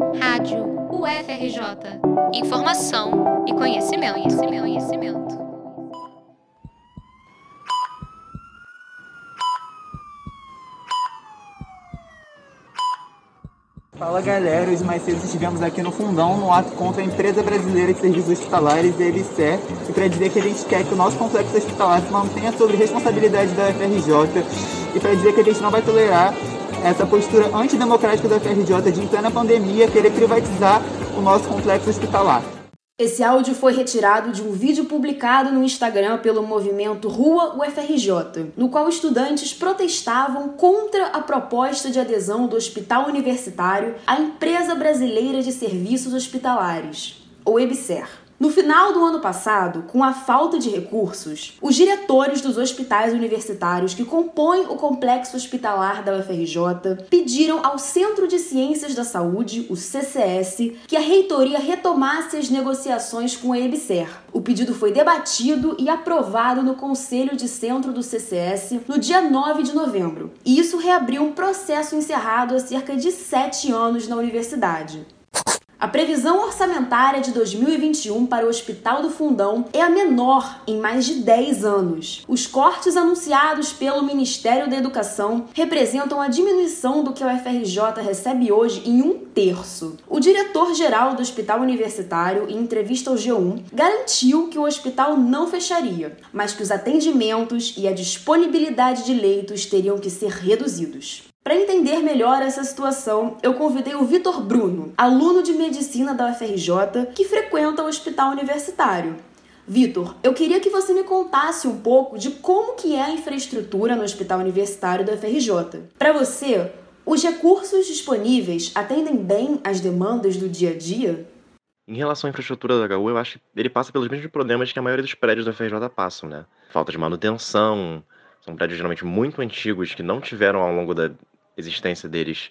Rádio UFRJ. Informação e conhecimento, conhecimento, conhecimento. Fala galera, hoje mais cedo estivemos aqui no Fundão no ato contra a Empresa Brasileira de Serviços Hospitalares, a EBSER, e para dizer que a gente quer que o nosso complexo hospitalar se mantenha sob responsabilidade da UFRJ e para dizer que a gente não vai tolerar essa postura antidemocrática da UFRJ de, em plena pandemia, querer privatizar o nosso complexo hospitalar. Esse áudio foi retirado de um vídeo publicado no Instagram pelo movimento Rua UFRJ, no qual estudantes protestavam contra a proposta de adesão do Hospital Universitário à Empresa Brasileira de Serviços Hospitalares, ou EBSER. No final do ano passado, com a falta de recursos, os diretores dos hospitais universitários que compõem o complexo hospitalar da UFRJ pediram ao Centro de Ciências da Saúde, o CCS, que a reitoria retomasse as negociações com a EBSER. O pedido foi debatido e aprovado no Conselho de Centro do CCS no dia 9 de novembro. E isso reabriu um processo encerrado há cerca de sete anos na universidade. A previsão orçamentária de 2021 para o Hospital do Fundão é a menor em mais de 10 anos. Os cortes anunciados pelo Ministério da Educação representam a diminuição do que o FRJ recebe hoje em um terço. O diretor-geral do Hospital Universitário, em entrevista ao G1, garantiu que o hospital não fecharia, mas que os atendimentos e a disponibilidade de leitos teriam que ser reduzidos. Para entender melhor essa situação, eu convidei o Vitor Bruno, aluno de medicina da UFRJ, que frequenta o hospital universitário. Vitor, eu queria que você me contasse um pouco de como que é a infraestrutura no hospital universitário da UFRJ. Para você, os recursos disponíveis atendem bem às demandas do dia a dia? Em relação à infraestrutura da HU, eu acho que ele passa pelos mesmos problemas que a maioria dos prédios da UFRJ passam, né? Falta de manutenção, são prédios geralmente muito antigos que não tiveram ao longo da existência deles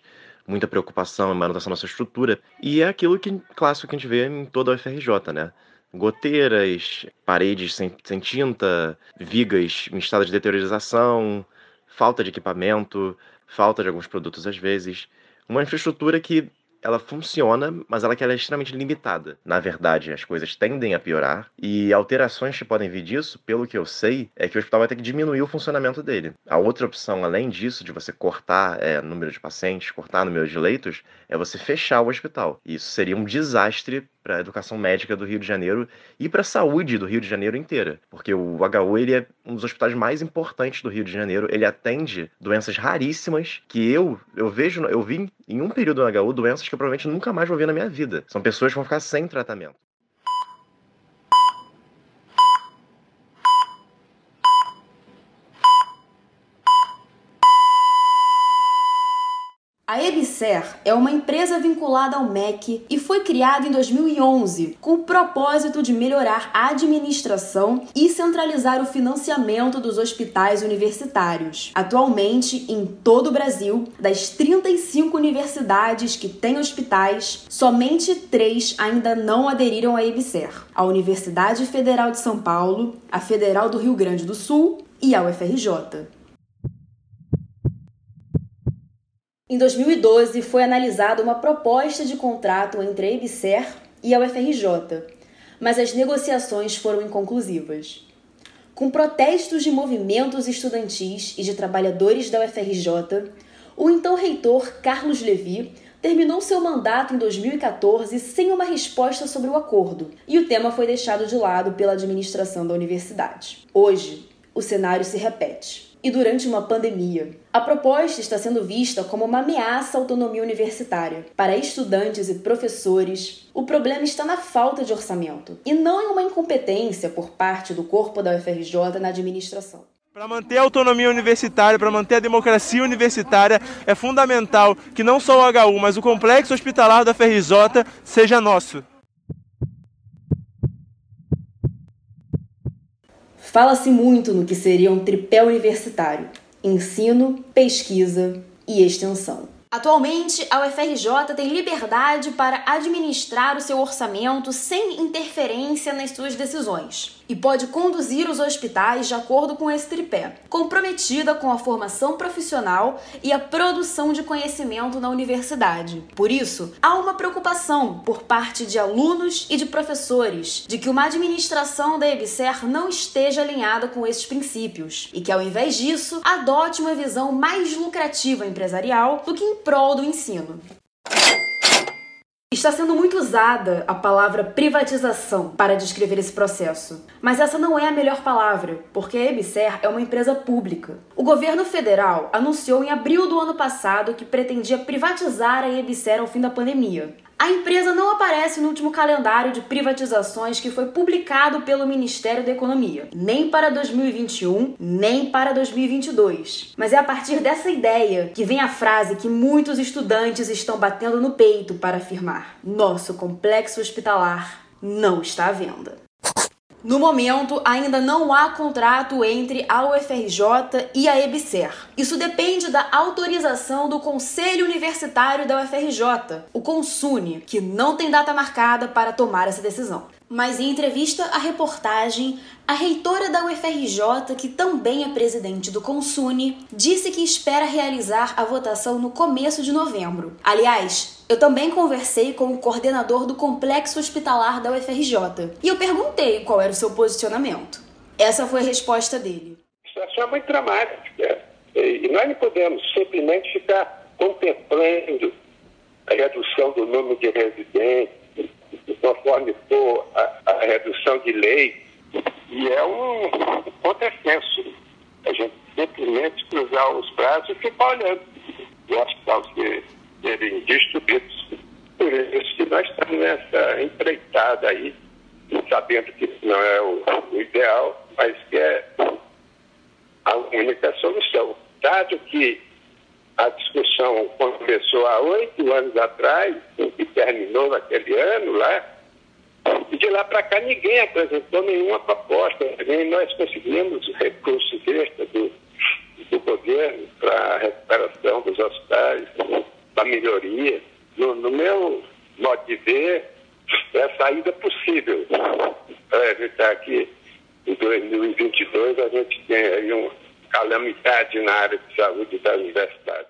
muita preocupação em manutenção da sua estrutura. E é aquilo que clássico que a gente vê em toda a UFRJ, né? Goteiras, paredes sem, sem tinta, vigas em estado de deteriorização, falta de equipamento, falta de alguns produtos às vezes. Uma infraestrutura que ela funciona, mas ela, ela é extremamente limitada. Na verdade, as coisas tendem a piorar e alterações que podem vir disso, pelo que eu sei, é que o hospital vai ter que diminuir o funcionamento dele. A outra opção, além disso, de você cortar é, número de pacientes, cortar número de leitos, é você fechar o hospital. Isso seria um desastre para a educação médica do Rio de Janeiro e para a saúde do Rio de Janeiro inteira, porque o HU ele é um dos hospitais mais importantes do Rio de Janeiro. Ele atende doenças raríssimas que eu eu vejo eu vi em um período no HU doenças que eu provavelmente nunca mais vou ver na minha vida. São pessoas que vão ficar sem tratamento. A Ebicer é uma empresa vinculada ao MEC e foi criada em 2011 com o propósito de melhorar a administração e centralizar o financiamento dos hospitais universitários. Atualmente, em todo o Brasil, das 35 universidades que têm hospitais, somente três ainda não aderiram à Ebicer: a Universidade Federal de São Paulo, a Federal do Rio Grande do Sul e a UFRJ. Em 2012, foi analisada uma proposta de contrato entre a EBSER e a UFRJ, mas as negociações foram inconclusivas. Com protestos de movimentos estudantis e de trabalhadores da UFRJ, o então reitor Carlos Levi terminou seu mandato em 2014 sem uma resposta sobre o acordo, e o tema foi deixado de lado pela administração da universidade. Hoje, o cenário se repete e durante uma pandemia. A proposta está sendo vista como uma ameaça à autonomia universitária. Para estudantes e professores, o problema está na falta de orçamento e não em uma incompetência por parte do corpo da UFRJ na administração. Para manter a autonomia universitária, para manter a democracia universitária, é fundamental que não só o HU, mas o complexo hospitalar da UFRJ seja nosso. Fala-se muito no que seria um tripé universitário: ensino, pesquisa e extensão. Atualmente, a UFRJ tem liberdade para administrar o seu orçamento sem interferência nas suas decisões. E pode conduzir os hospitais de acordo com esse tripé, comprometida com a formação profissional e a produção de conhecimento na universidade. Por isso, há uma preocupação por parte de alunos e de professores de que uma administração da EBSER não esteja alinhada com esses princípios e que, ao invés disso, adote uma visão mais lucrativa empresarial do que em prol do ensino. Está sendo muito usada a palavra privatização para descrever esse processo, mas essa não é a melhor palavra, porque a EBSER é uma empresa pública. O governo federal anunciou em abril do ano passado que pretendia privatizar a EBSER ao fim da pandemia. A empresa não aparece no último calendário de privatizações que foi publicado pelo Ministério da Economia, nem para 2021, nem para 2022. Mas é a partir dessa ideia que vem a frase que muitos estudantes estão batendo no peito para afirmar: nosso complexo hospitalar não está à venda. No momento, ainda não há contrato entre a UFRJ e a EBSER. Isso depende da autorização do Conselho Universitário da UFRJ, o CONSUNE, que não tem data marcada para tomar essa decisão. Mas em entrevista à reportagem, a reitora da UFRJ, que também é presidente do Consune, disse que espera realizar a votação no começo de novembro. Aliás, eu também conversei com o coordenador do complexo hospitalar da UFRJ e eu perguntei qual era o seu posicionamento. Essa foi a resposta dele. A situação é muito dramática e nós não podemos simplesmente ficar contemplando a redução do número de residentes conforme for a, a redução de lei, e é um contrassenso. A gente simplesmente cruzar os braços e ficar olhando os hospitais serem destruídos. Por isso que nós estamos nessa empreitada aí, sabendo que não é o, o ideal, mas que é a única solução. Dado que a discussão começou há oito anos atrás e terminou naquele ano lá. E de lá para cá ninguém apresentou nenhuma proposta, nem nós conseguimos recursos extras do, do governo para a recuperação dos hospitais, para melhoria. No, no meu modo de ver, é a saída possível para evitar que em 2022 a gente tenha aí uma calamidade na área de saúde da universidade.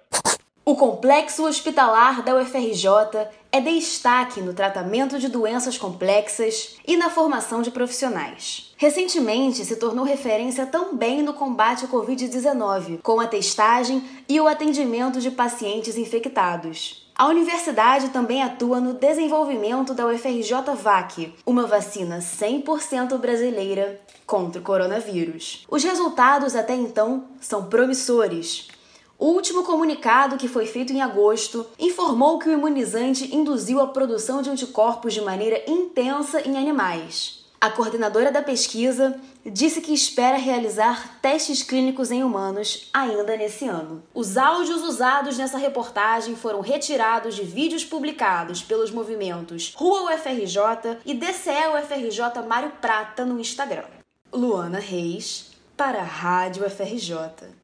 O complexo hospitalar da UFRJ é destaque no tratamento de doenças complexas e na formação de profissionais. Recentemente se tornou referência também no combate à Covid-19, com a testagem e o atendimento de pacientes infectados. A universidade também atua no desenvolvimento da UFRJ VAC, uma vacina 100% brasileira contra o coronavírus. Os resultados até então são promissores. O último comunicado, que foi feito em agosto, informou que o imunizante induziu a produção de anticorpos de maneira intensa em animais. A coordenadora da pesquisa disse que espera realizar testes clínicos em humanos ainda nesse ano. Os áudios usados nessa reportagem foram retirados de vídeos publicados pelos movimentos Rua UFRJ e DCE UFRJ Mário Prata no Instagram. Luana Reis, para a Rádio UFRJ.